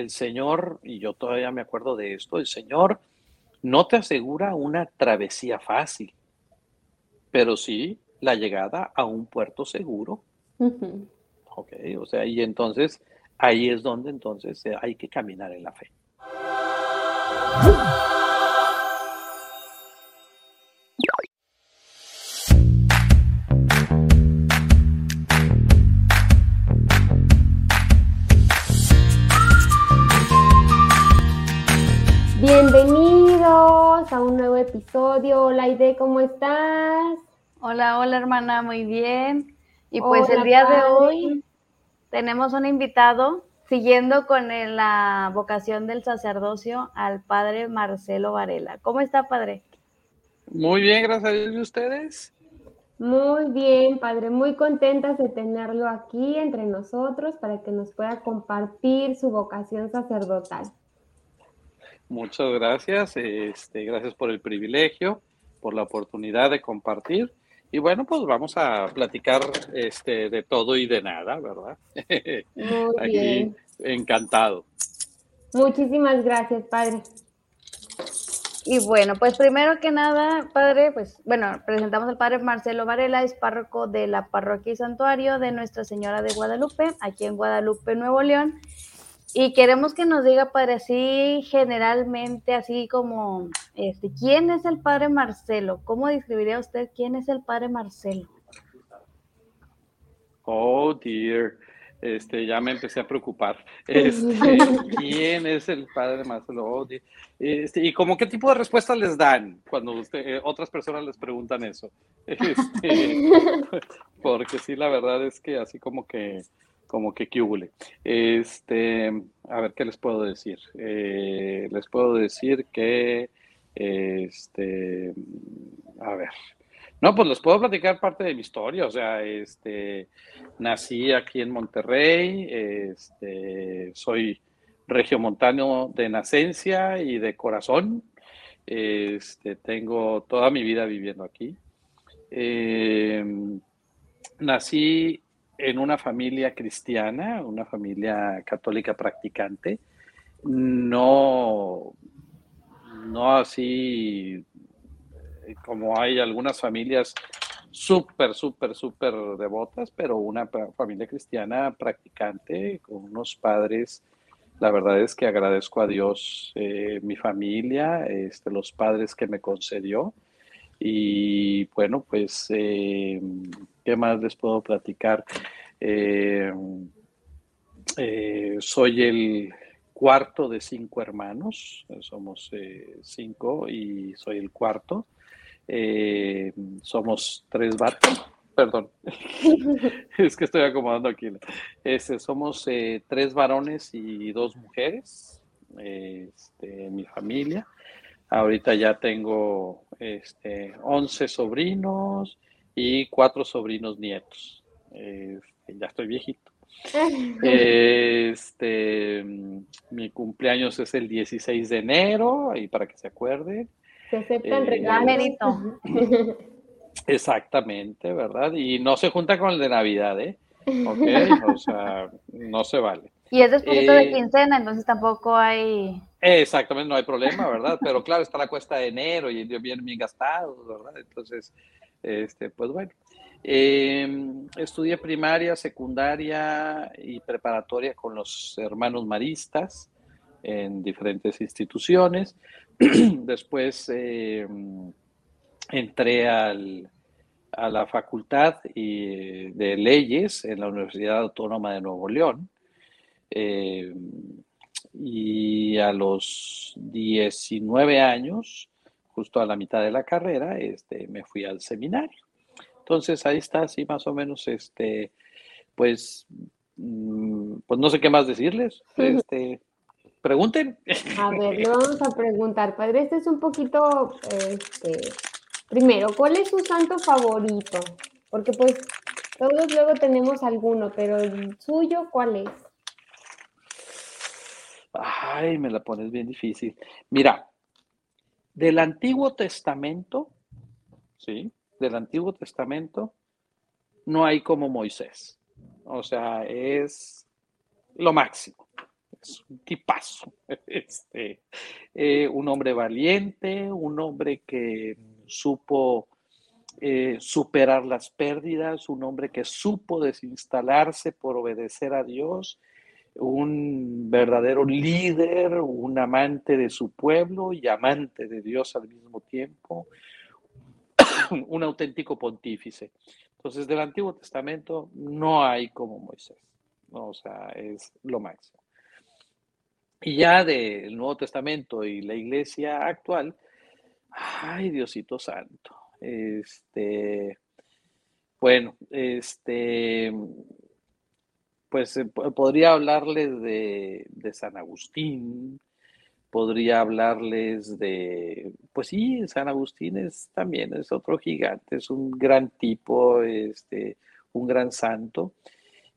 el Señor, y yo todavía me acuerdo de esto, el Señor no te asegura una travesía fácil, pero sí la llegada a un puerto seguro. Ok, o sea, y entonces ahí es donde entonces eh, hay que caminar en la fe. Episodio. Hola Aide, ¿cómo estás? Hola, hola hermana, muy bien. Y pues el día de hoy tenemos un invitado siguiendo con la vocación del sacerdocio al padre Marcelo Varela. ¿Cómo está, padre? Muy bien, gracias a Dios. ¿Y ustedes? Muy bien, padre. Muy contentas de tenerlo aquí entre nosotros para que nos pueda compartir su vocación sacerdotal. Muchas gracias. Este, gracias por el privilegio, por la oportunidad de compartir. Y bueno, pues vamos a platicar este, de todo y de nada, ¿verdad? Muy Aquí, bien. Encantado. Muchísimas gracias, padre. Y bueno, pues primero que nada, padre, pues bueno, presentamos al padre Marcelo Varela, es párroco de la parroquia y santuario de Nuestra Señora de Guadalupe, aquí en Guadalupe, Nuevo León. Y queremos que nos diga, padre, así generalmente, así como, este, ¿quién es el padre Marcelo? ¿Cómo describiría usted quién es el padre Marcelo? Oh, dear. Este, ya me empecé a preocupar. Este, ¿Quién es el padre Marcelo? Oh, este, ¿Y cómo qué tipo de respuestas les dan cuando usted, eh, otras personas les preguntan eso? Este, porque sí, la verdad es que así como que como que cúbule. Este, a ver, ¿qué les puedo decir? Eh, les puedo decir que, este, a ver, no, pues les puedo platicar parte de mi historia, o sea, este, nací aquí en Monterrey, este, soy regiomontano de nacencia y de corazón, este, tengo toda mi vida viviendo aquí. Eh, nací en una familia cristiana, una familia católica practicante, no, no así como hay algunas familias súper, súper, súper devotas, pero una familia cristiana practicante con unos padres. La verdad es que agradezco a Dios eh, mi familia, este, los padres que me concedió. Y bueno, pues eh, ¿Qué más les puedo platicar? Eh, eh, soy el cuarto de cinco hermanos, somos eh, cinco y soy el cuarto. somos tres vatos, perdón, es que estoy acomodando aquí. Este, somos tres varones y dos mujeres, este, mi familia. Ahorita ya tengo este, 11 sobrinos, y cuatro sobrinos nietos. ya estoy viejito. Este, mi cumpleaños es el 16 de enero, ahí para que se acuerden. Se acepta el regalo. Exactamente, ¿verdad? Y no se junta con el de Navidad, ¿eh? Ok, o sea, no se vale. Y es después de eh, quincena, entonces tampoco hay. Exactamente, no hay problema, ¿verdad? Pero claro, está la cuesta de enero y vienen bien gastados, ¿verdad? Entonces, este, pues bueno, em, estudié primaria, secundaria y preparatoria con los hermanos maristas en diferentes instituciones. Después em, entré al, a la facultad de leyes en la Universidad Autónoma de Nuevo León. Em, y a los 19 años justo a la mitad de la carrera, este, me fui al seminario. Entonces ahí está, así más o menos, este, pues, mm, pues no sé qué más decirles. Este, pregunten. A ver, le vamos a preguntar, padre, este es un poquito, este, primero, ¿cuál es su santo favorito? Porque pues todos luego tenemos alguno, pero el suyo, ¿cuál es? Ay, me la pones bien difícil. Mira, del Antiguo Testamento, ¿sí? Del Antiguo Testamento, no hay como Moisés. O sea, es lo máximo. es un tipazo. Este, eh, un hombre valiente, un hombre que supo eh, superar las pérdidas, un hombre que supo desinstalarse por obedecer a Dios, un verdadero líder, un amante de su pueblo y amante de Dios al mismo tiempo, un auténtico pontífice. Entonces, del Antiguo Testamento no hay como Moisés, o sea, es lo máximo. Y ya del Nuevo Testamento y la iglesia actual, ay, Diosito Santo, este, bueno, este, pues eh, podría hablarles de, de, San Agustín, podría hablarles de, pues sí, San Agustín es también es otro gigante, es un gran tipo, este, un gran santo.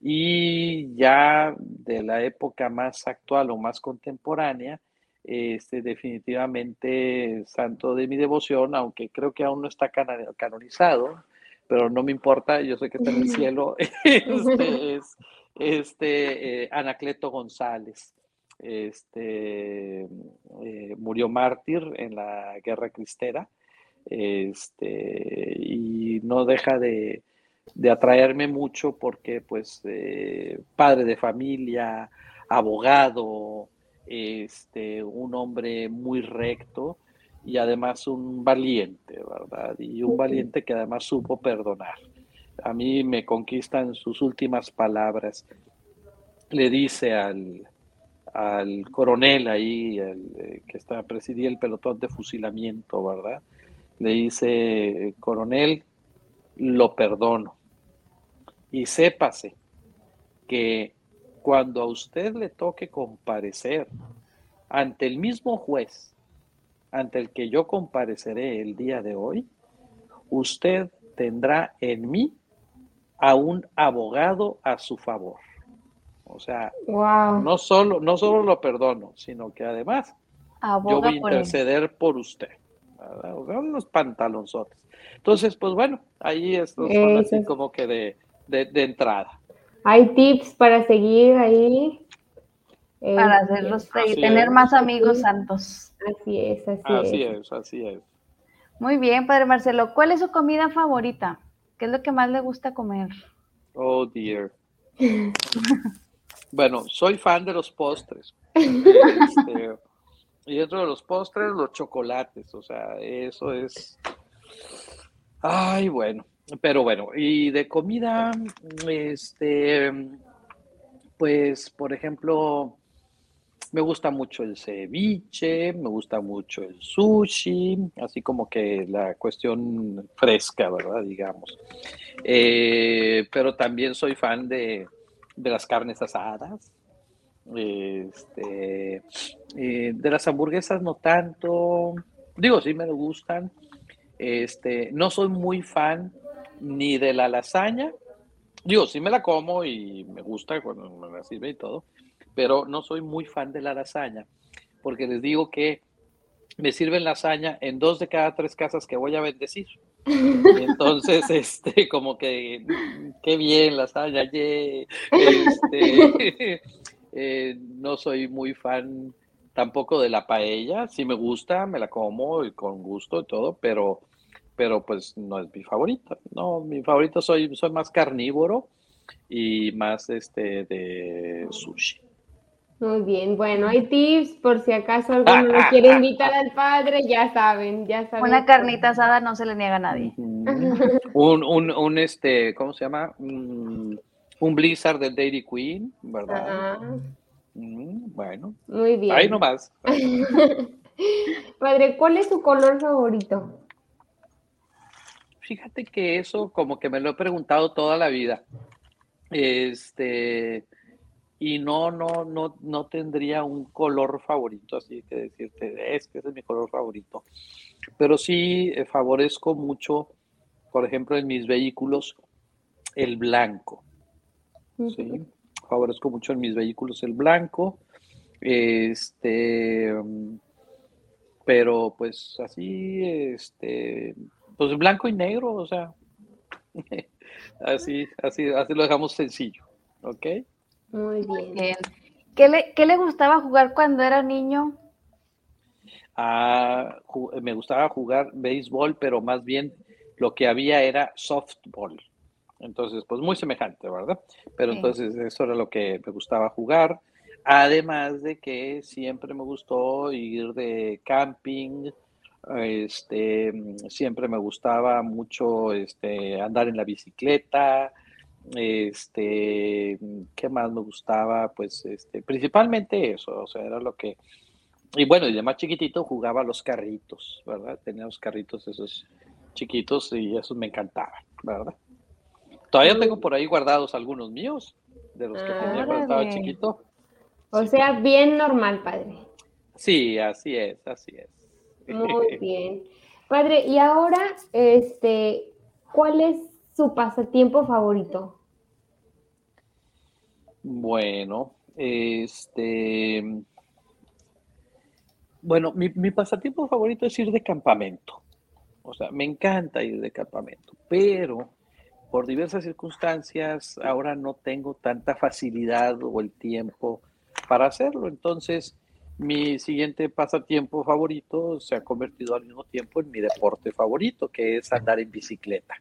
Y ya de la época más actual o más contemporánea, este, definitivamente santo de mi devoción, aunque creo que aún no está canonizado, pero no me importa, yo sé que está en el cielo, este, es este, eh, Anacleto González. Este, eh, murió mártir en la guerra cristera este, y no deja de, de atraerme mucho porque pues eh, padre de familia, abogado, este, un hombre muy recto y además un valiente, ¿verdad? Y un valiente que además supo perdonar. A mí me conquistan sus últimas palabras. Le dice al, al coronel ahí, eh, que está, presidía el pelotón de fusilamiento, ¿verdad? Le dice, coronel, lo perdono. Y sépase que cuando a usted le toque comparecer ante el mismo juez ante el que yo compareceré el día de hoy, usted tendrá en mí a un abogado a su favor. O sea, no, solo, no solo lo perdono, sino que además yo voy a interceder por, usted. unos pantalonzotes. Entonces, pues bueno, ahí es así como que de, de entrada. Hay tips para seguir ahí. Para este, hacerlos, tener más amigos santos. Así es, así, así es. Así es, Muy bien, Padre Marcelo. ¿Cuál es su comida favorita? ¿Qué es lo que más le gusta comer? Oh, dear. bueno, soy fan de los postres. Este, y dentro de los postres, los chocolates. O sea, eso es... Ay, bueno. Pero bueno, y de comida, este, pues, por ejemplo, me gusta mucho el ceviche, me gusta mucho el sushi, así como que la cuestión fresca, ¿verdad? Digamos. Eh, pero también soy fan de, las carnes asadas. Este, eh, de las hamburguesas no tanto. Digo, sí me gustan. Este, no soy muy fan ni de la lasaña. Digo, sí me la como y me gusta cuando me la sirve y todo, pero no soy muy fan de la lasaña, porque les digo que me sirven lasaña en dos de cada tres casas que voy a bendecir. Entonces, este, como que, qué bien lasaña, este, eh, no soy muy fan tampoco de la paella, sí me gusta, me la como y con gusto y todo, pero pero pues no es mi favorito. No, mi favorito soy, soy más carnívoro y más este de sushi. Muy bien, bueno, hay tips por si acaso alguno lo quiere invitar al padre, ya saben, ya saben. Una carnita asada no se le niega a nadie. un, un, un, este, ¿cómo se llama? Un, blizzard del Dairy Queen, ¿verdad? Mm, bueno. Muy bien. Ahí nomás. padre, ¿cuál es su color favorito? Fíjate que eso como que me lo he preguntado toda la vida. Este, y no, no, no, no tendría un color favorito, así que decirte, es que ese es mi color favorito. Pero sí eh, favorezco mucho, por ejemplo, en mis vehículos, el blanco. ¿sí? Favorezco mucho en mis vehículos el blanco. Este, pero pues así, este, pues blanco y negro, o sea, así, así, así lo dejamos sencillo, ¿ok? Muy bien. ¿Qué le, ¿Qué le gustaba jugar cuando era niño? Ah, me gustaba jugar béisbol, pero más bien lo que había era softball. Entonces, pues muy semejante, ¿verdad? Pero entonces eso era lo que me gustaba jugar. Además de que siempre me gustó ir de camping, este, siempre me gustaba mucho este, andar en la bicicleta, este, ¿qué más me gustaba? Pues este, principalmente eso, o sea, era lo que... Y bueno, y de más chiquitito jugaba los carritos, ¿verdad? Tenía los carritos esos chiquitos y esos me encantaban, ¿verdad? Todavía tengo por ahí guardados algunos míos, de los que tenía cuando estaba chiquito. O sea, bien normal, padre. Sí, así es, así es. Muy bien. Padre, y ahora, este, ¿cuál es su pasatiempo favorito? Bueno, este, bueno, mi, mi, pasatiempo favorito es ir de campamento. O sea, me encanta ir de campamento, pero por diversas circunstancias ahora no tengo tanta facilidad o el tiempo para hacerlo. Entonces, mi siguiente pasatiempo favorito se ha convertido al mismo tiempo en mi deporte favorito, que es andar en bicicleta.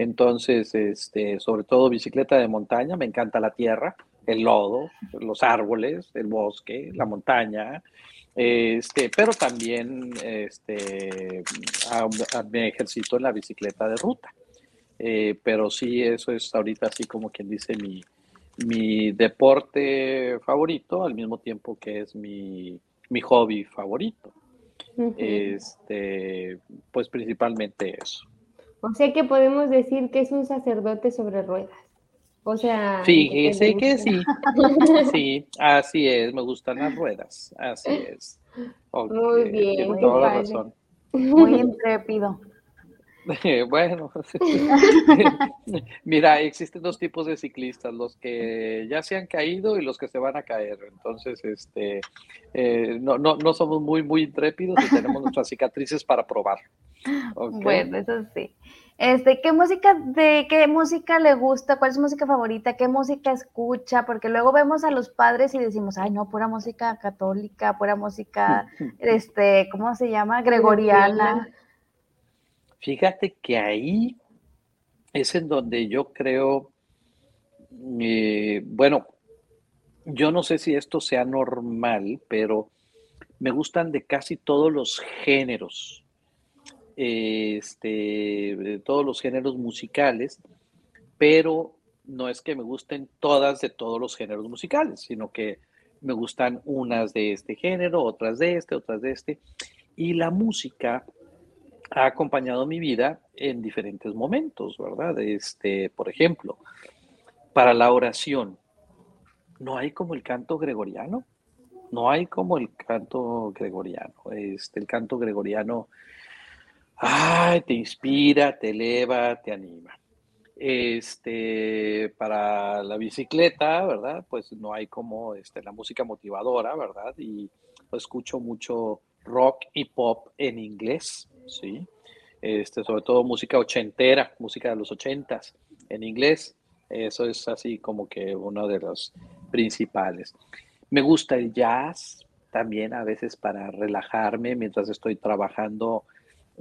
Entonces, este, sobre todo bicicleta de montaña, me encanta la tierra, el lodo, los árboles, el bosque, la montaña, este, pero también este, me ejercito en la bicicleta de ruta. Eh, pero sí, eso es ahorita así como quien dice mi, mi deporte favorito, al mismo tiempo que es mi, mi hobby favorito. Este, pues principalmente eso. O sea que podemos decir que es un sacerdote sobre ruedas. O sea. Fíjese que sí. Sí, así es, me gustan las ruedas. Así es. Muy bien. Tiene toda la razón. Muy intrépido. bueno, mira, existen dos tipos de ciclistas, los que ya se han caído y los que se van a caer. Entonces, este, eh, no, no, no, somos muy, muy intrépidos y tenemos nuestras cicatrices para probar. Bueno, eso sí. Este, ¿qué música, de qué música le gusta? ¿Cuál es su música favorita? ¿Qué música escucha? Porque luego vemos a los padres y decimos, ay, no, pura música católica, pura música, este, ¿cómo se llama? Gregoriana. Fíjate que ahí es en donde yo creo, eh, bueno, yo no sé si esto sea normal, pero me gustan de casi todos los géneros este, todos los géneros musicales, pero no es que me gusten todas de todos los géneros musicales, sino que me gustan unas de este género, otras de este, otras de este. Y la música ha acompañado mi vida en diferentes momentos, ¿verdad? Este, por ejemplo, para la oración, no hay como el canto gregoriano, no hay como el canto gregoriano. Este, el canto gregoriano ay, te inspira, te eleva, te anima. Este, para la bicicleta, ¿verdad? Pues no hay como este, la música motivadora, ¿verdad? Y escucho mucho rock y pop en inglés, ¿sí? Este, sobre todo música ochentera, música de los ochentas en inglés. Eso es así como que uno de los principales. Me gusta el jazz también a veces para relajarme mientras estoy trabajando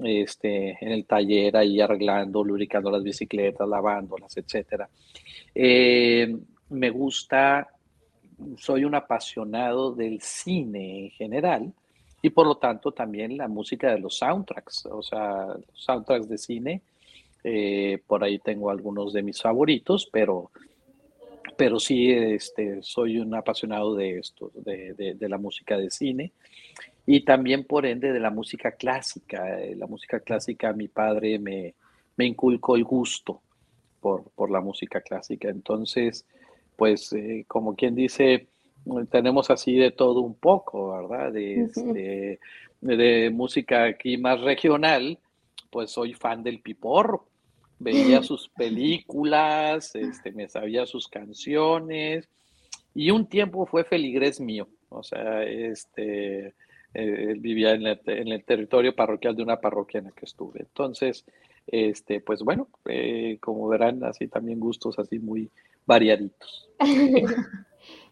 este, en el taller ahí arreglando, lubricando las bicicletas, lavándolas, etcétera. Eh, me gusta, soy un apasionado del cine en general y por lo tanto también la música de los soundtracks, o sea, los soundtracks de cine. Eh, por ahí tengo algunos de mis favoritos, pero, pero sí este, soy un apasionado de esto, de, de la música de cine y también por ende de la música clásica. Eh, la música clásica, mi padre me, me inculcó el gusto por, por, la música clásica. Entonces, pues eh, como quien dice, tenemos así de todo un poco, ¿verdad? De, este, de, música aquí más regional, pues soy fan del piporro. Veía sus películas, este, me sabía sus canciones y un tiempo fue feligrés mío. O sea, este, eh, vivía en el, territorio parroquial de una parroquia en la que estuve. Entonces, este, pues bueno, eh, como verán, así también gustos así muy variaditos.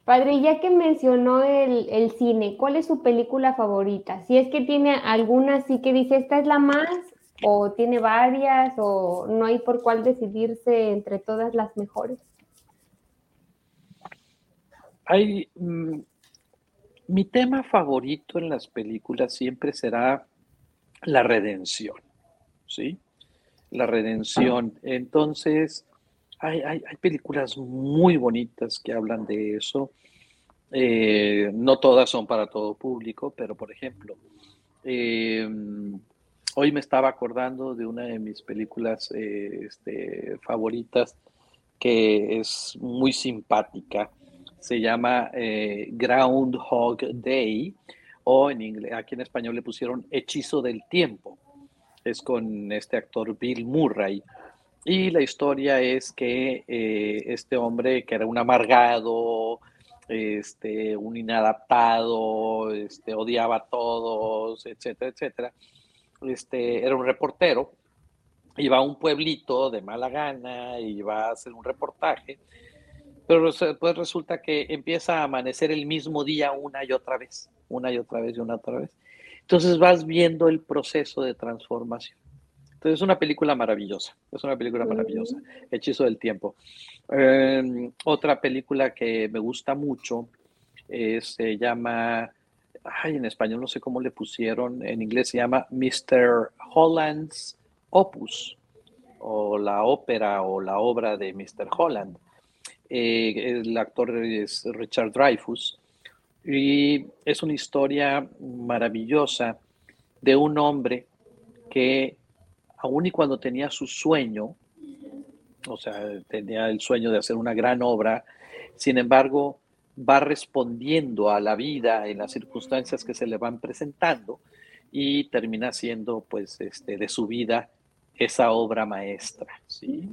Padre, ya que mencionó el, el, cine, ¿cuál es su película favorita? Si es que tiene alguna así que dice, esta es la más, o tiene varias, o no hay por cuál decidirse entre todas las mejores. Hay, mm, mi tema favorito en las películas siempre será la redención, ¿sí? La redención. Entonces, hay, hay, películas muy bonitas que hablan de eso. Eh, no todas son para todo público, pero por ejemplo, eh, hoy me estaba acordando de una de mis películas eh, este, favoritas que es muy simpática. Se llama Groundhog Day o en inglés, aquí en español le pusieron Hechizo del Tiempo. Es con este actor Bill Murray. Y la historia es que eh, este hombre, que era un amargado, este, un inadaptado, este, odiaba a todos, etcétera, etcétera, este, era un reportero, iba a un pueblito de mala gana, y iba a hacer un reportaje, pero pues resulta que empieza a amanecer el mismo día una y otra vez, una y otra vez y una otra vez. Entonces vas viendo el proceso de transformación. Entonces es una película maravillosa, es una película maravillosa, Hechizo del Tiempo. Em, otra película que me gusta mucho se llama, ay, en español no sé cómo le pusieron, en inglés se llama Mr. Holland's Opus, o la ópera o la obra de Mr. Holland. Eh, el actor es Richard Dreyfus y es una historia maravillosa de un hombre que aun y cuando tenía su sueño, o sea, tenía el sueño de hacer una gran obra, sin embargo, va respondiendo a la vida en las circunstancias que se le van presentando y termina siendo, pues, este, de su vida esa obra maestra. ¿sí?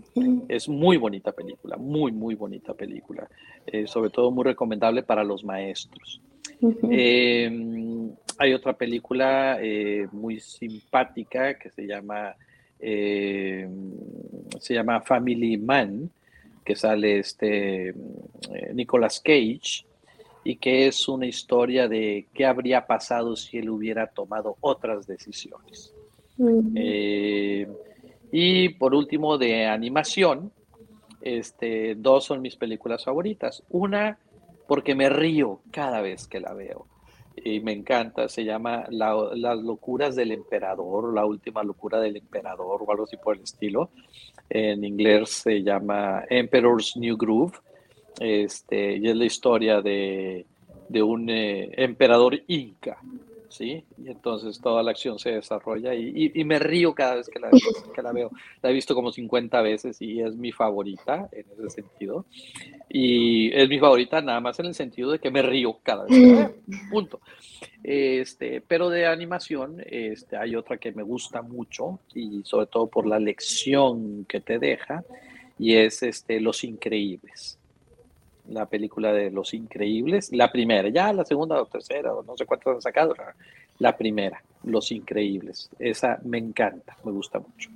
Es muy bonita película, muy, muy bonita película, eh, sobre todo muy recomendable para los maestros. Em, hay otra película eh, muy simpática que se llama eh, se llama Family Man, que sale este eh, Nicolas Cage, y que es una historia de qué habría pasado si él hubiera tomado otras decisiones. Eh, y por último, de animación, este, dos son mis películas favoritas. Una, porque me río cada vez que la veo y me encanta, se llama Las locuras del emperador, la última locura del emperador o algo así por el estilo. En inglés se llama Emperor's New Groove, este, y es la historia de, de un eh, emperador inca ¿sí? Y entonces toda la acción se desarrolla y, me río cada vez que la, veo. La he visto como 50 veces y es mi favorita en ese sentido. Y es mi favorita nada más en el sentido de que me río cada vez que la veo. Punto. Este, pero de animación este, hay otra que me gusta mucho y sobre todo por la lección que te deja y es este, Los Increíbles la película de Los Increíbles, la primera, ya la segunda o tercera, o no sé cuántas han sacado, la, primera, Los Increíbles. Esa me encanta, me gusta mucho.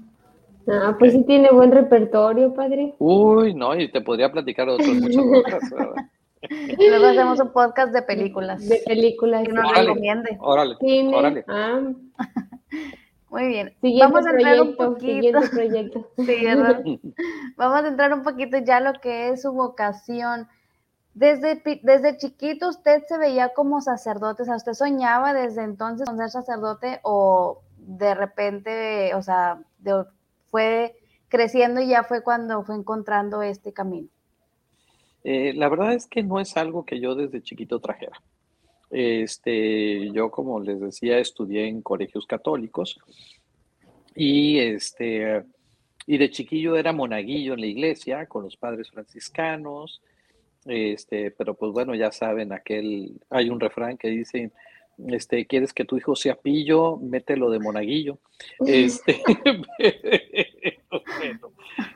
Ah, pues sí tiene buen repertorio, padre. Uy, no, y te podría platicar de otras muchas otras. Luego hacemos un podcast de películas. De películas. Que nos recomiende. Órale, órale. Ah. Muy bien. Vamos a entrar un poquito. Proyecto. Sí, Vamos a entrar un poquito ya lo que es su vocación. Desde, desde chiquito usted se veía como sacerdote, o sea, usted soñaba desde entonces con ser sacerdote o de repente, o sea, fue creciendo y ya fue cuando fue encontrando este camino. Eh, la verdad es que no es algo que yo desde chiquito trajera. Este, yo, como les decía, estudié en colegios católicos y este, y de chiquillo era monaguillo en la iglesia con los padres franciscanos. Este, pero pues bueno, ya saben, aquel, hay un refrán que dice, este, ¿quieres que tu hijo sea pillo? Mételo de monaguillo. Este,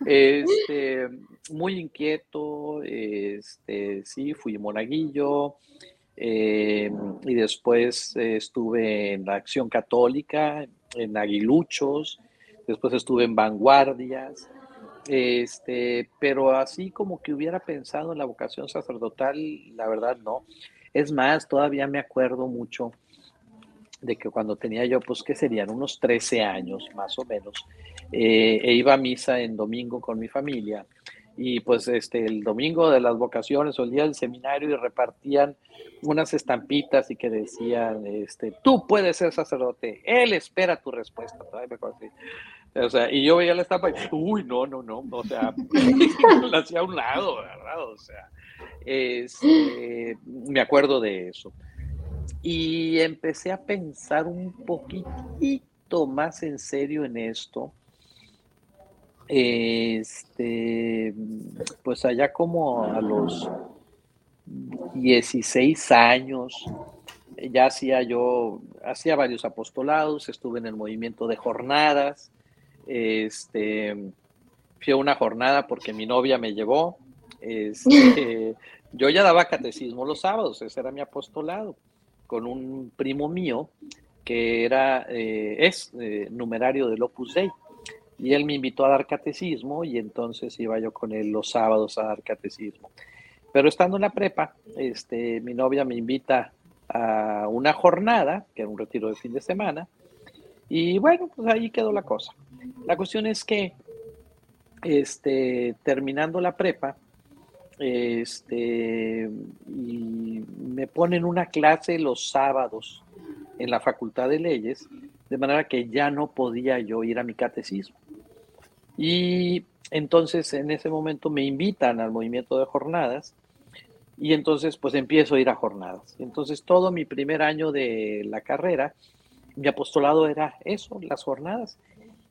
este, muy inquieto, este, sí, fui monaguillo, eh, y después estuve en la Acción Católica, en Aguiluchos, después estuve en Vanguardias, Este, pero así como que hubiera pensado en la vocación sacerdotal, la verdad no. Es más, todavía me acuerdo mucho de que cuando tenía yo, pues, ¿qué serían? Unos 13 años, más o menos, eh, e iba a misa en domingo con mi familia. Y pues este, el domingo de las vocaciones o el día del seminario y repartían unas estampitas y que decían, este, tú puedes ser sacerdote, él espera tu respuesta. O sea, y yo veía la estampa y, uy, no, no, no, o sea, la hacía a un lado, ¿verdad? O sea, este, me acuerdo de eso. Y empecé a pensar un poquitito más en serio en esto. Este, pues allá como a los 16 años, ya hacía yo, hacía varios apostolados, estuve en el movimiento de jornadas, este, fui a una jornada porque mi novia me llevó, este, yo ya daba catecismo los sábados, ese era mi apostolado con un primo mío que era, eh, es eh, numerario del Opus Dei. Y él me invitó a dar catecismo y entonces iba yo con él los sábados a dar catecismo. Pero estando en la prepa, este, mi novia me invita a una jornada, que era un retiro de fin de semana, y bueno, pues ahí quedó la cosa. La cuestión es que, este, terminando la prepa, este, me ponen una clase los sábados en la Facultad de Leyes, de manera que ya no podía yo ir a mi catecismo. Y entonces en ese momento me invitan al movimiento de jornadas y entonces pues empiezo a ir a jornadas. Entonces todo mi primer año de la carrera, mi apostolado era eso, las jornadas.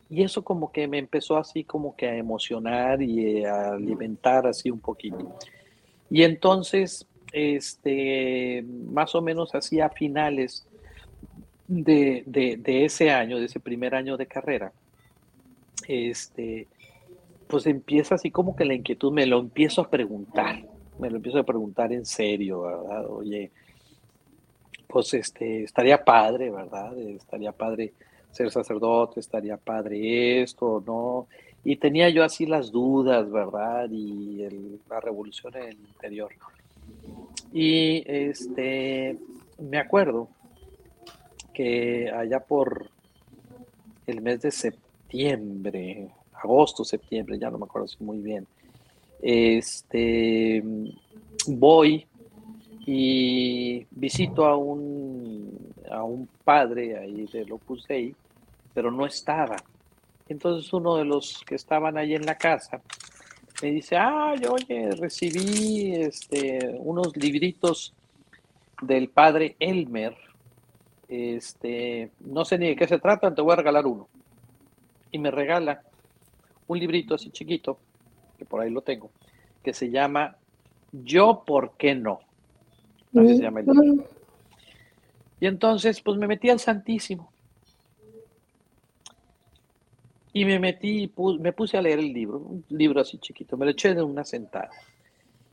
Y eso como que me empezó así como que a emocionar y a alimentar así un poquito. Y entonces, este, más o menos así a finales de, ese año, de ese primer año de carrera, este, pues empieza así como que la inquietud, me lo empiezo a preguntar, me lo empiezo a preguntar en serio, ¿verdad? Oye, pues este, estaría padre, ¿verdad? Estaría padre ser sacerdote, estaría padre esto, ¿no? Y tenía yo así las dudas, ¿verdad? Y la revolución en el interior. Y este, me acuerdo que allá por el mes de septiembre, agosto, septiembre, ya no me acuerdo muy bien, este, voy y visito a un, a un padre ahí del Opus pero no estaba. Entonces uno de los que estaban ahí en la casa me dice, ay, oye, recibí este, unos libritos del padre Elmer, este, no sé ni de qué se trata, te voy a regalar uno. Y me regala un librito así chiquito, que por ahí lo tengo, que se llama Yo, ¿por qué no? Así se llama el libro. Y entonces, pues me metí al Santísimo. Y me metí, me puse a leer el libro, un libro así chiquito, me lo eché de una sentada.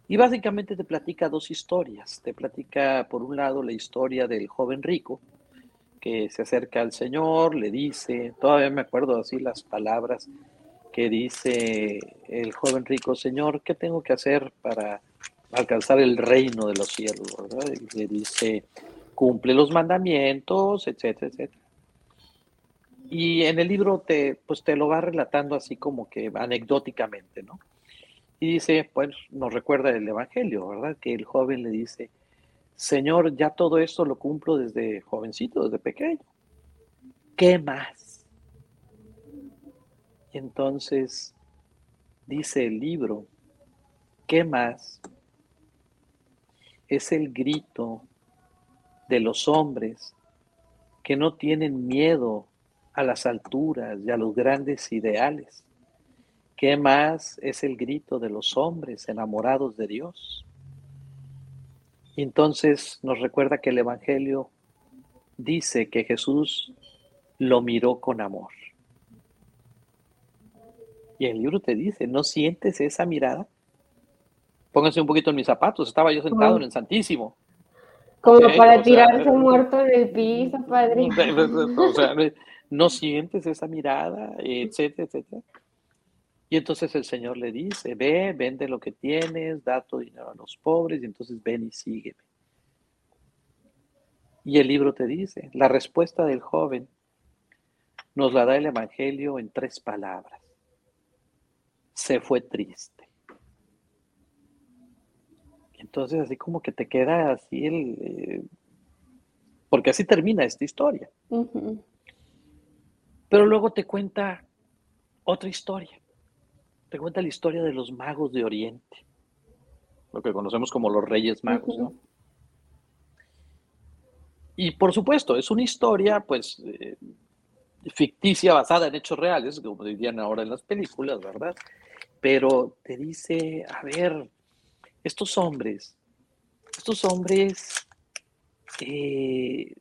Y básicamente te platica dos historias. Te platica, por un lado, la historia del joven rico, que se acerca al Señor, le dice, todavía me acuerdo así las palabras que dice el joven rico, Señor, ¿qué tengo que hacer para alcanzar el reino de los cielos? Y le dice, cumple los mandamientos, etcétera, etcétera. Y en el libro te, pues te lo va relatando así como que anecdóticamente, ¿no? Y dice, pues nos recuerda el Evangelio, ¿verdad? Que el joven le dice, Señor, ya todo esto lo cumplo desde jovencito, desde pequeño. ¿Qué más? Entonces dice el libro, ¿qué más? Es el grito de los hombres que no tienen miedo a las alturas y a los grandes ideales. ¿Qué más es el grito de los hombres enamorados de Dios? Entonces nos recuerda que el Evangelio dice que Jesús lo miró con amor. Y el libro te dice, ¿no sientes esa mirada? Pónganse un poquito en mis zapatos, estaba yo sentado en el Santísimo. Como para tirarse muerto en el piso, padre. O sea, no sientes esa mirada, etcétera, etcétera. Y entonces el Señor le dice, ve, vende lo que tienes, da tu dinero a los pobres, y entonces ven y sígueme. Y el libro te dice, la respuesta del joven nos la da el Evangelio en tres palabras. Se fue triste. Entonces así como que te queda así el... Eh, porque así termina esta historia. Pero luego te cuenta otra historia. Te cuenta la historia de los magos de Oriente, lo que conocemos como los Reyes Magos, ¿no? Y por supuesto, es una historia, pues, eh, ficticia basada en hechos reales, como dirían ahora en las películas, ¿verdad? Pero te dice, a ver, estos hombres, estos hombres eh,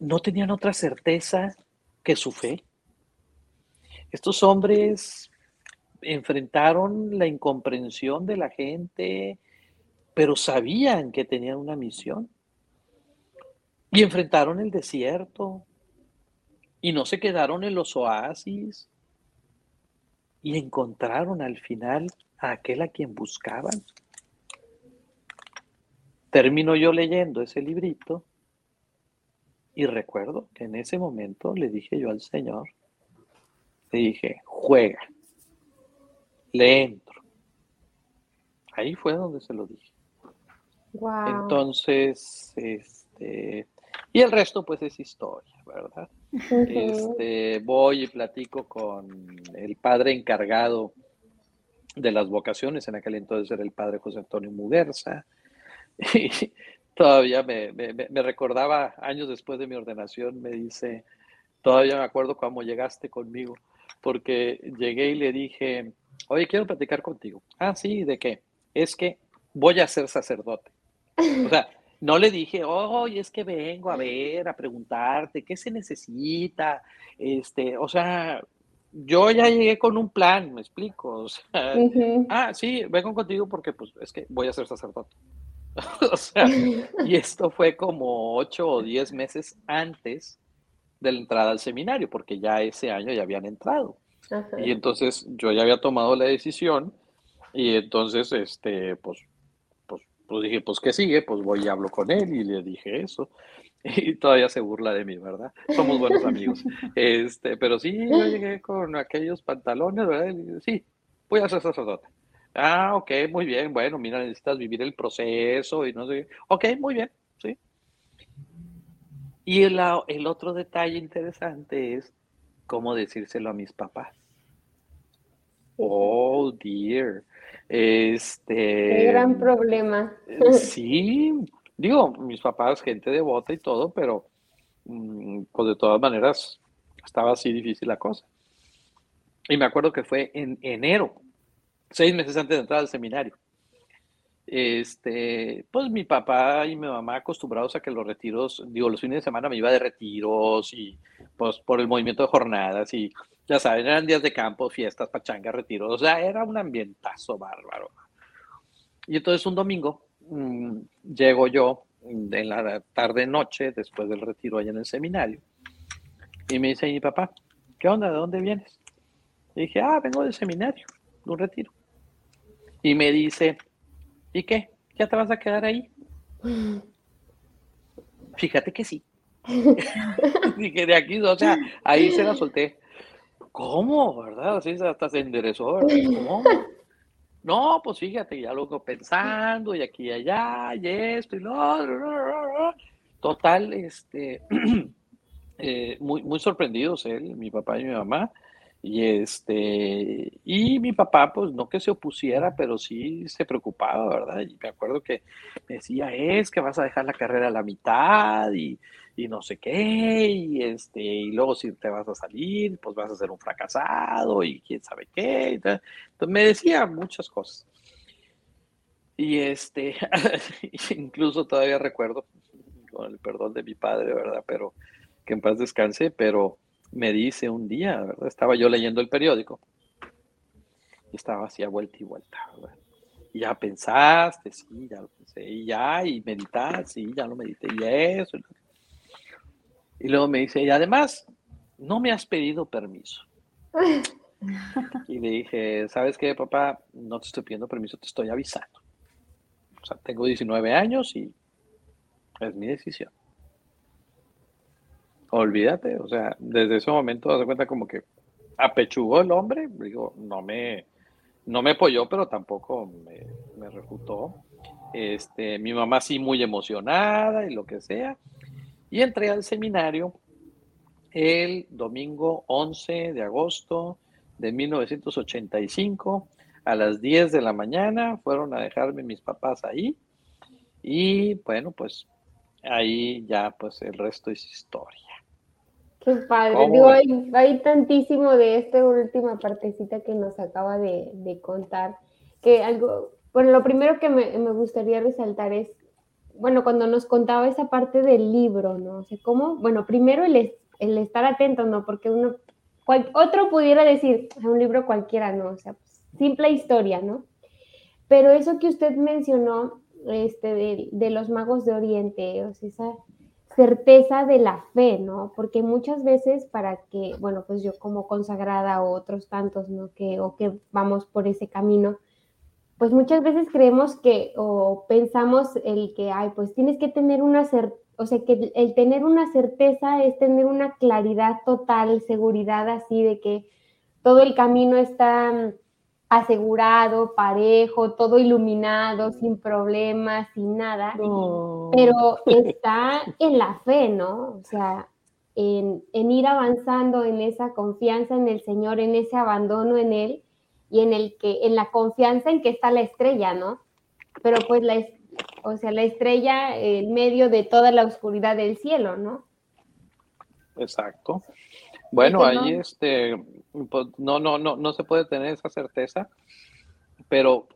no tenían otra certeza que su fe. Estos hombres enfrentaron la incomprensión de la gente, pero sabían que tenían una misión. Y enfrentaron el desierto, y no se quedaron en los oasis, y encontraron al final a aquel a quien buscaban. Termino yo leyendo ese librito y recuerdo que en ese momento le dije yo al Señor, le dije, juega, le entro. Ahí fue donde se lo dije. Entonces, este, y el resto pues es historia, ¿verdad? Este, voy y platico con el padre encargado de las vocaciones, en aquel entonces era el padre José Antonio Muguerza, y todavía me, me, recordaba años después de mi ordenación, me dice, todavía me acuerdo cuando llegaste conmigo, porque llegué y le dije, oye, quiero platicar contigo. Ah, sí, ¿de qué? Es que voy a ser sacerdote. O sea, no le dije, oye, es que vengo a ver, a preguntarte, ¿qué se necesita? Este, o sea, yo ya llegué con un plan, me explico. O sea, Ah, sí, vengo contigo porque pues es que voy a ser sacerdote. o sea, y esto fue como ocho o diez meses antes de la entrada al seminario, porque ya ese año ya habían entrado. Y entonces yo ya había tomado la decisión y entonces, este, pues, pues, pues dije, pues, ¿qué sigue? Pues voy y hablo con él y le dije eso. Y todavía se burla de mí, ¿verdad? Somos buenos amigos. Este, pero sí, yo llegué con aquellos pantalones, ¿verdad? Y sí, voy a ser sacerdote. Ah, ok, muy bien. Bueno, mira, necesitas vivir el proceso y no sé. Ok, muy bien, sí. Y el, el otro detalle interesante es cómo decírselo a mis papás. Oh, dear. Este. Qué gran problema. Eh, sí, digo, mis papás, gente devota y todo, pero mm, pues de todas maneras estaba así difícil la cosa. Y me acuerdo que fue en enero seis meses antes de entrar al seminario. Este, pues mi papá y mi mamá acostumbrados a que los retiros, digo, los fines de semana me iba de retiros y pues por el movimiento de jornadas y ya saben, eran días de campo, fiestas, pachangas, retiros, o sea, era un ambientazo bárbaro. Y entonces un domingo mm, llego yo en la tarde noche después del retiro allá en el seminario y me dice mi papá, ¿qué onda? ¿De dónde vienes? Y dije, ah, vengo del seminario, de un retiro. Y me dice, ¿y qué? ¿Ya te vas a quedar ahí? Fíjate que sí. Dije, de aquí, o sea, ahí se la solté. ¿Cómo? ¿Verdad? Así hasta se enderezó, ¿Cómo? No, pues fíjate, ya luego pensando, y aquí y allá, y esto, y lo, Total, este, eh, muy, muy sorprendidos él, mi papá y mi mamá. Y este, y mi papá, pues no que se opusiera, pero sí se preocupaba, ¿verdad? Y me acuerdo que me decía, es que vas a dejar la carrera a la mitad y, no sé qué, y este, y luego si te vas a salir, pues vas a ser un fracasado y quién sabe qué. Entonces me decía muchas cosas. Y este, incluso todavía recuerdo, con el perdón de mi padre, ¿verdad? Pero que en paz descanse, pero me dice un día, ¿verdad? Estaba yo leyendo el periódico y estaba así a vuelta y vuelta, ¿verdad? Y ya pensaste, sí, ya lo pensé, y ya, y meditaste, sí, ya lo medité, y eso. Y luego me dice, y además, no me has pedido permiso. Y le dije, ¿sabes qué, papá? No te estoy pidiendo permiso, te estoy avisando. O sea, tengo 19 años y es mi decisión. Olvídate, o sea, desde ese momento, das cuenta como que apechugó el hombre, digo, no me, no me apoyó, pero tampoco me, me refutó. Este, mi mamá sí muy emocionada y lo que sea. Y entré al seminario el domingo 11 de agosto de 1985 a las 10 de la mañana. Fueron a dejarme mis papás ahí. Y bueno, pues ahí ya pues el resto es historia. Qué padre. Digo, hay, tantísimo de esta última partecita que nos acaba de, contar. Que algo, bueno, lo primero que me, gustaría resaltar es, bueno, cuando nos contaba esa parte del libro, ¿no? O sea, cómo, bueno, primero el, el estar atento, ¿no? Porque uno, otro pudiera decir, un libro cualquiera, ¿no? O sea, pues, simple historia, ¿no? Pero eso que usted mencionó, este, de, de los magos de Oriente, o sea, esa certeza de la fe, ¿no? Porque muchas veces para que, bueno, pues yo como consagrada o otros tantos, ¿no? Que, o que vamos por ese camino, pues muchas veces creemos que o pensamos el que, ay, pues tienes que tener una certeza, o sea, que el tener una certeza es tener una claridad total, seguridad así de que todo el camino está asegurado, parejo, todo iluminado, sin problemas, sin nada, pero está en la fe, ¿no? O sea, en, ir avanzando en esa confianza en el Señor, en ese abandono en Él y en el que, en la confianza en que está la estrella, ¿no? Pero pues la, o sea, la estrella en medio de toda la oscuridad del cielo, ¿no? Exacto. Bueno, ahí este, no, no, no, no se puede tener esa certeza, pero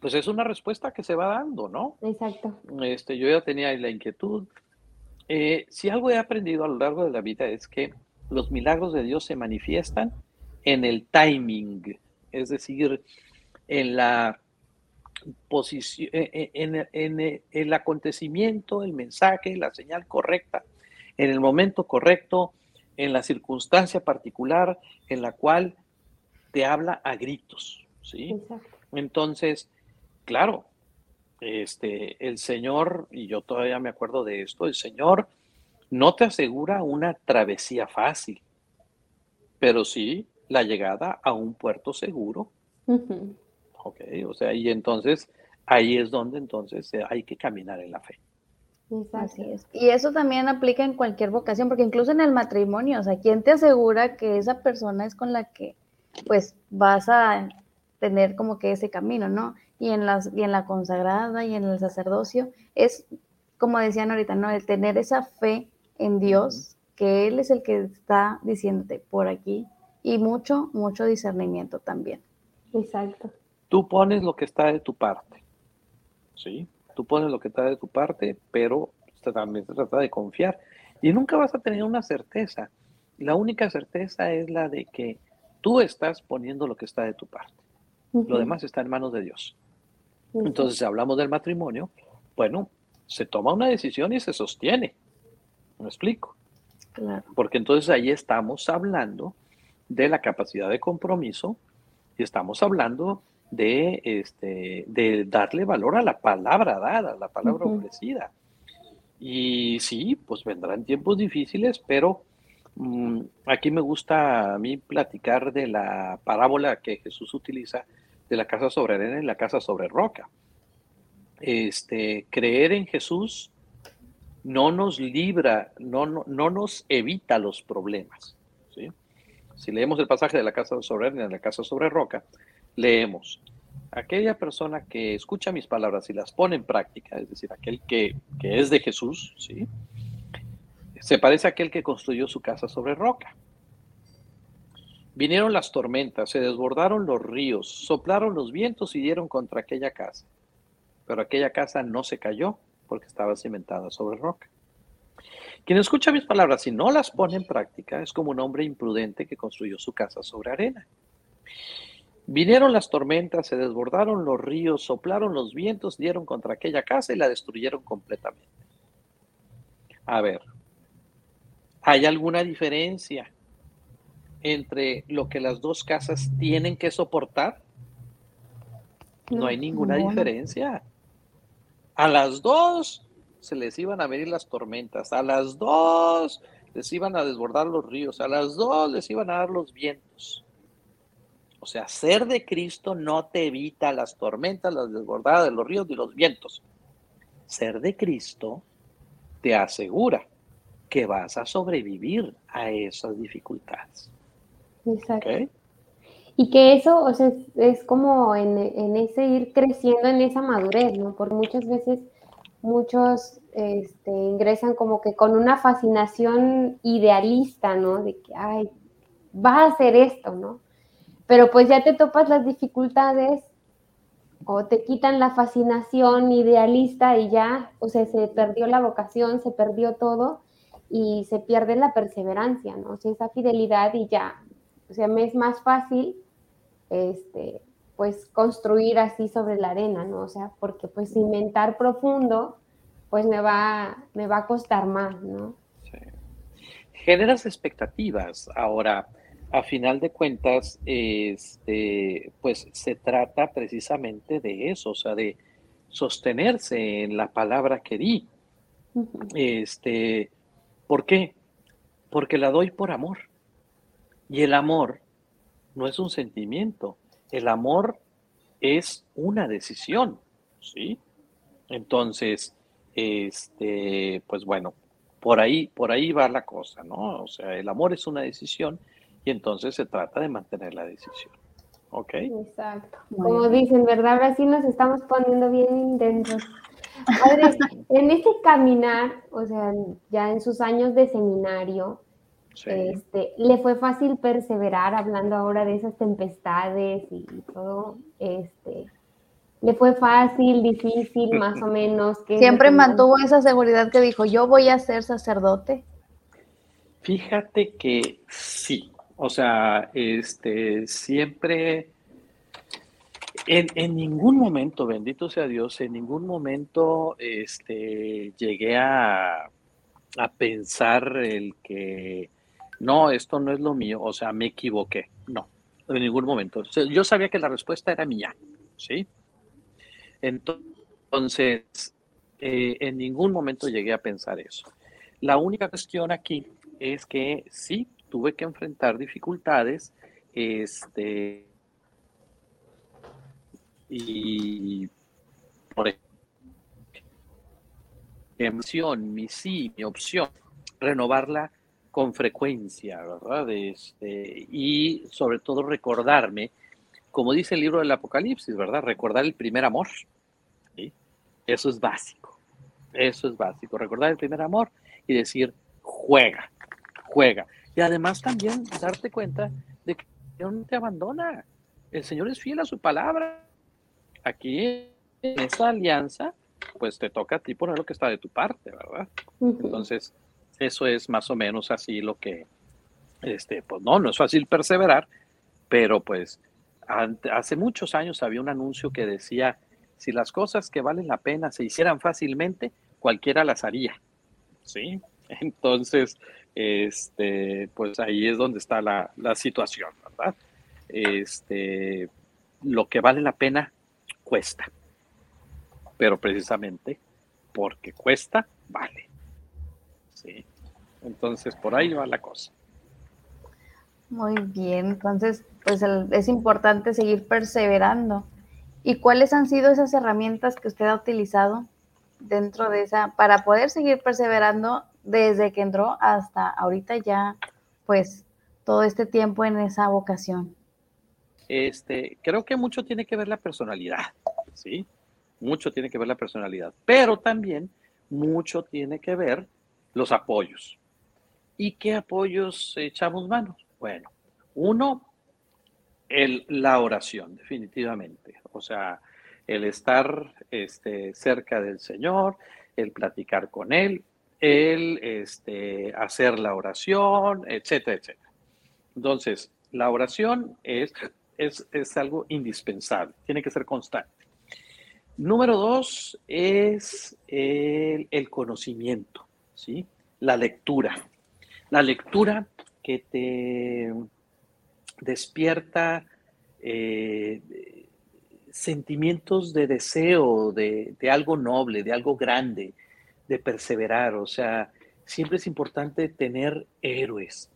pues es una respuesta que se va dando, ¿no? Exacto. Este, yo ya tenía la inquietud. Eh, si algo he aprendido a lo largo de la vida es que los milagros de Dios se manifiestan en el timing, es decir, en la posición, en, en, el acontecimiento, el mensaje, la señal correcta, en el momento correcto, en la circunstancia particular en la cual te habla a gritos, ¿sí? Entonces, claro, este, el Señor, y yo todavía me acuerdo de esto, el Señor no te asegura una travesía fácil, pero sí la llegada a un puerto seguro. Ok, o sea, y entonces ahí es donde entonces hay que caminar en la fe. Así es. Y eso también aplica en cualquier vocación, porque incluso en el matrimonio, o sea, ¿quién te asegura que esa persona es con la que pues vas a tener como que ese camino, ¿no? Y en, las, y en la consagrada y en el sacerdocio es, como decían ahorita, ¿no? El tener esa fe en Dios, que Él es el que está diciéndote por aquí, y mucho, mucho discernimiento también. Exacto. Tú pones lo que está de tu parte, ¿sí? Tú pones lo que está de tu parte, pero también se trata de confiar. Y nunca vas a tener una certeza. La única certeza es la de que tú estás poniendo lo que está de tu parte. Lo demás está en manos de Dios. Entonces, si hablamos del matrimonio, bueno, se toma una decisión y se sostiene. ¿Me explico? Porque entonces ahí estamos hablando de la capacidad de compromiso y estamos hablando de, este, de darle valor a la palabra dada, a la palabra ofrecida. Y sí, pues vendrán tiempos difíciles, pero mm, aquí me gusta a mí platicar de la parábola que Jesús utiliza de la casa sobre arena y la casa sobre roca. Este, creer en Jesús no nos libra, no, no, no nos evita los problemas. Si leemos el pasaje de la casa sobre arena y la casa sobre roca, leemos, aquella persona que escucha mis palabras y las pone en práctica, es decir, aquel que, es de Jesús, ¿sí? se parece a aquel que construyó su casa sobre roca. Vinieron las tormentas, se desbordaron los ríos, soplaron los vientos y dieron contra aquella casa. Pero aquella casa no se cayó porque estaba cimentada sobre roca. Quien escucha mis palabras y no las pone en práctica es como un hombre imprudente que construyó su casa sobre arena. Vinieron las tormentas, se desbordaron los ríos, soplaron los vientos, dieron contra aquella casa y la destruyeron completamente. A ver, ¿hay alguna diferencia entre lo que las dos casas tienen que soportar? No, hay ninguna diferencia. A las dos se les iban a venir las tormentas, a las dos les iban a desbordar los ríos, a las dos les iban a dar los vientos. O sea, ser de Cristo no te evita las tormentas, las desbordadas de los ríos y los vientos. Ser de Cristo te asegura que vas a sobrevivir a esas dificultades. Exacto. Y que eso, o sea, es, como en, en, ese ir creciendo en esa madurez, ¿no? Porque muchas veces muchos este, ingresan como que con una fascinación idealista, ¿no? De que, ay, va a hacer esto, ¿no? Pero pues ya te topas las dificultades o te quitan la fascinación idealista y ya, o sea, se perdió la vocación, se perdió todo y se pierde la perseverancia, ¿no? O sea, esa fidelidad y ya, o sea, me es más fácil, este, pues construir así sobre la arena, ¿no? O sea, porque pues inventar profundo, pues me va, me va a costar más, ¿no? Sí. Generas expectativas. Ahora, a final de cuentas, este, pues se trata precisamente de eso, o sea, de sostenerse en la palabra que di. Este, ¿por qué? Porque la doy por amor. Y el amor no es un sentimiento, el amor es una decisión, ¿sí? Entonces, este, pues bueno, por ahí, por ahí va la cosa, ¿no? O sea, el amor es una decisión y entonces se trata de mantener la decisión. ¿Ok? Exacto. Como dicen, ¿verdad? Ahora sí nos estamos poniendo bien intensos. en ese caminar, o sea, ya en sus años de seminario, este, le fue fácil perseverar, hablando ahora de esas tempestades y, todo, este, le fue fácil, difícil, más o menos. Siempre mantuvo esa seguridad que dijo, yo voy a ser sacerdote. Fíjate que sí, o sea, este, siempre, en, en, ningún momento, bendito sea Dios, en ningún momento este, llegué a, a pensar el que no, esto no es lo mío, o sea, me equivoqué. No, en ningún momento. Yo sabía que la respuesta era mía, ¿sí? Entonces, eh, en ningún momento llegué a pensar eso. La única cuestión aquí es que sí, tuve que enfrentar dificultades, este, y por ejemplo, mi sí, mi opción, renovarla con frecuencia, ¿verdad? Este, y sobre todo recordarme, como dice el libro del Apocalipsis, ¿verdad? Recordar el primer amor. Eso es básico. Eso es básico. Recordar el primer amor y decir, juega, juega. Y además también darte cuenta de que Dios no te abandona. El Señor es fiel a su palabra. Aquí en esta alianza, pues te toca a ti poner lo que está de tu parte, ¿verdad? Entonces, eso es más o menos así lo que, este, pues no, no es fácil perseverar, pero pues hace muchos años había un anuncio que decía, si las cosas que valen la pena se hicieran fácilmente, cualquiera las haría, ¿sí? Entonces, este, pues ahí es donde está la, la situación, ¿verdad? Este, lo que vale la pena cuesta, pero precisamente porque cuesta, vale. Entonces, por ahí va la cosa. Muy bien, entonces, pues es importante seguir perseverando. ¿Y cuáles han sido esas herramientas que usted ha utilizado dentro de esa, para poder seguir perseverando desde que entró hasta ahorita ya, pues, todo este tiempo en esa vocación? Este, creo que mucho tiene que ver la personalidad, ¿sí? Mucho tiene que ver la personalidad, pero también mucho tiene que ver los apoyos. ¿Y qué apoyos echamos manos? Bueno, uno, el, la oración, definitivamente. O sea, el estar este, cerca del Señor, el platicar con Él, el este, hacer la oración, etcétera, etcétera. Entonces, la oración es, es, es algo indispensable, tiene que ser constante. Número dos es el, el conocimiento. ¿sí? La lectura. La lectura que te, despierta eh, sentimientos de deseo, de, algo noble, de algo grande, de perseverar. O sea, siempre es importante tener héroes.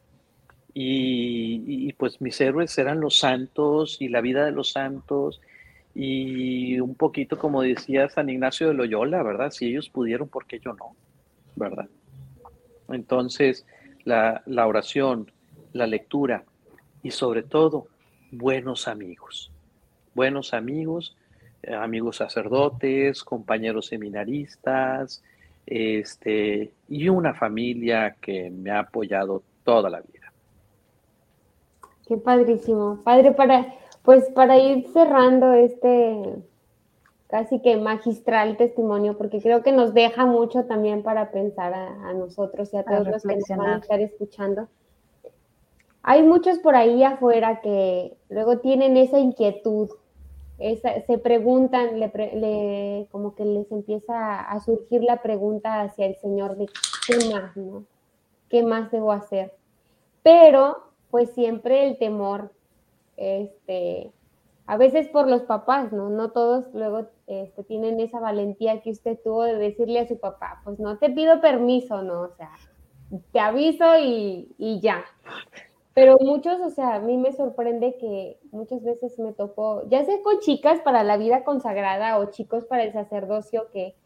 Y, pues mis héroes eran los santos y la vida de los santos y un poquito como decía San Ignacio de Loyola, ¿verdad? Si ellos pudieron, ¿por qué yo no? ¿Verdad? Entonces, la, oración, la lectura y sobre todo, buenos amigos buenos amigos, eh, amigos sacerdotes, compañeros seminaristas, este, y una familia que me ha apoyado toda la vida. Qué padrísimo. Padre, para, pues para ir cerrando este casi que magistral testimonio, porque creo que nos deja mucho también para pensar a, nosotros y a todos los que nos van a estar escuchando. Hay muchos por ahí afuera que luego tienen esa inquietud se preguntan, le, como que les empieza a surgir la pregunta hacia el Señor de qué más, ¿no? ¿Qué más debo hacer? Pero, pues siempre el temor, este, a veces por los papás, ¿no? No todos luego este, tienen esa valentía que usted tuvo de decirle a su papá, pues no te pido permiso, ¿no? O sea, te aviso y, y ya. Pero muchos, o sea, a mí me sorprende que muchas veces me tocó, ya sea con chicas para la vida consagrada o chicos para el sacerdocio que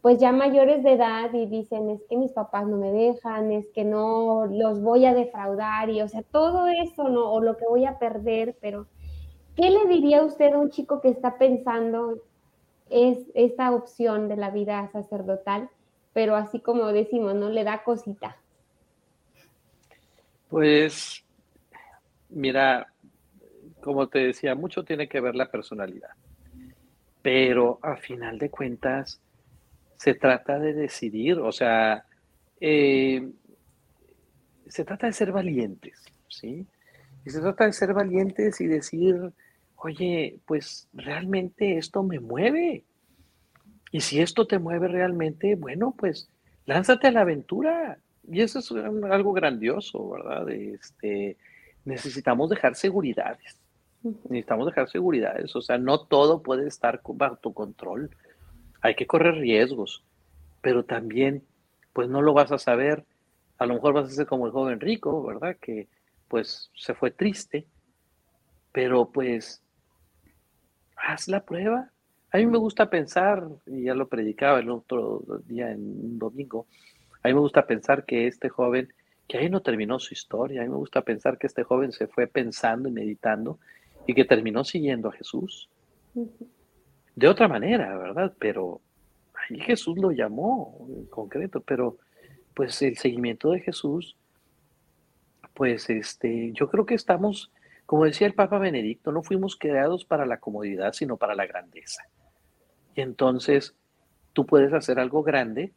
pues ya mayores de edad y dicen, es que mis papás no me dejan, es que no los voy a defraudar y o sea, todo eso, ¿no? O lo que voy a perder, pero ¿qué le diría usted a un chico que está pensando es esta opción de la vida sacerdotal, pero así como decimos, ¿no? Le da cosita. Pues Mira, como te decía, mucho tiene que ver la personalidad, pero a final de cuentas se trata de decidir, o sea, eh, se trata de ser valientes, ¿sí? Y se trata de ser valientes y decir, oye, pues realmente esto me mueve. Y si esto te mueve realmente, bueno, pues lánzate a la aventura. Y eso es algo grandioso, ¿verdad? Este, necesitamos dejar seguridades. Necesitamos dejar seguridades. O sea, no todo puede estar bajo tu control. Hay que correr riesgos, pero también, pues no lo vas a saber. A lo mejor vas a ser como el joven rico, ¿verdad? Que pues se fue triste, pero pues haz la prueba. A mí me gusta pensar, y ya lo predicaba el otro día en un domingo, a mí me gusta pensar que este joven que ahí no terminó su historia. A mí me gusta pensar que este joven se fue pensando y meditando y que terminó siguiendo a Jesús. De otra manera, ¿verdad? Pero ahí Jesús lo llamó en concreto, pero pues el seguimiento de Jesús, pues este, yo creo que estamos, como decía el Papa Benedicto, no fuimos creados para la comodidad, sino para la grandeza. Y entonces tú puedes hacer algo grande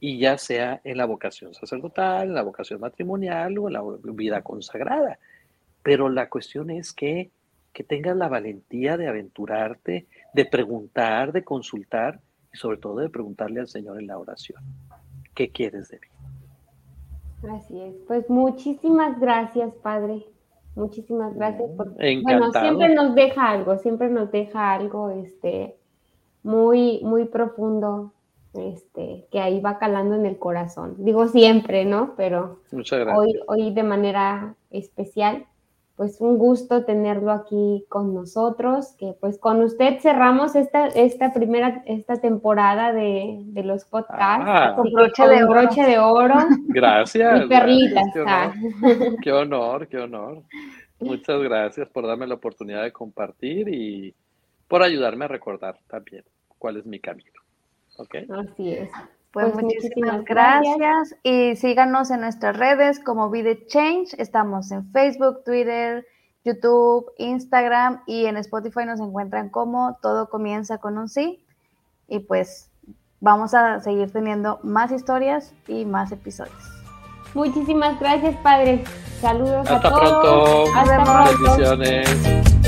y ya sea en la vocación sacerdotal, en la vocación matrimonial o en la vida consagrada. Pero la cuestión es que, que tengas la valentía de aventurarte, de preguntar, de consultar y sobre todo de preguntarle al Señor en la oración, ¿qué quieres de mí? Así es. Pues muchísimas gracias, Padre. Muchísimas gracias por... Bueno, siempre nos deja algo, siempre nos deja algo este, muy, muy profundo este, que ahí va calando en el corazón. Digo siempre, ¿no? Pero hoy, hoy de manera especial, pues un gusto tenerlo aquí con nosotros, que pues con usted cerramos esta, esta primera, esta temporada de, los podcasts ah. con, broche, de broche, de oro. Gracias. Y perlitas. qué honor, qué honor. Muchas gracias por darme la oportunidad de compartir y por ayudarme a recordar también cuál es mi camino. Así es. Pues, pues muchísimas gracias. y síganos en nuestras redes como Vide Change. Estamos en Facebook, Twitter, YouTube, Instagram y en Spotify nos encuentran como Todo comienza con un sí. Y pues vamos a seguir teniendo más historias y más episodios. Muchísimas gracias, padre. Saludos Hasta a todos. Pronto. Hasta pronto. Bendiciones.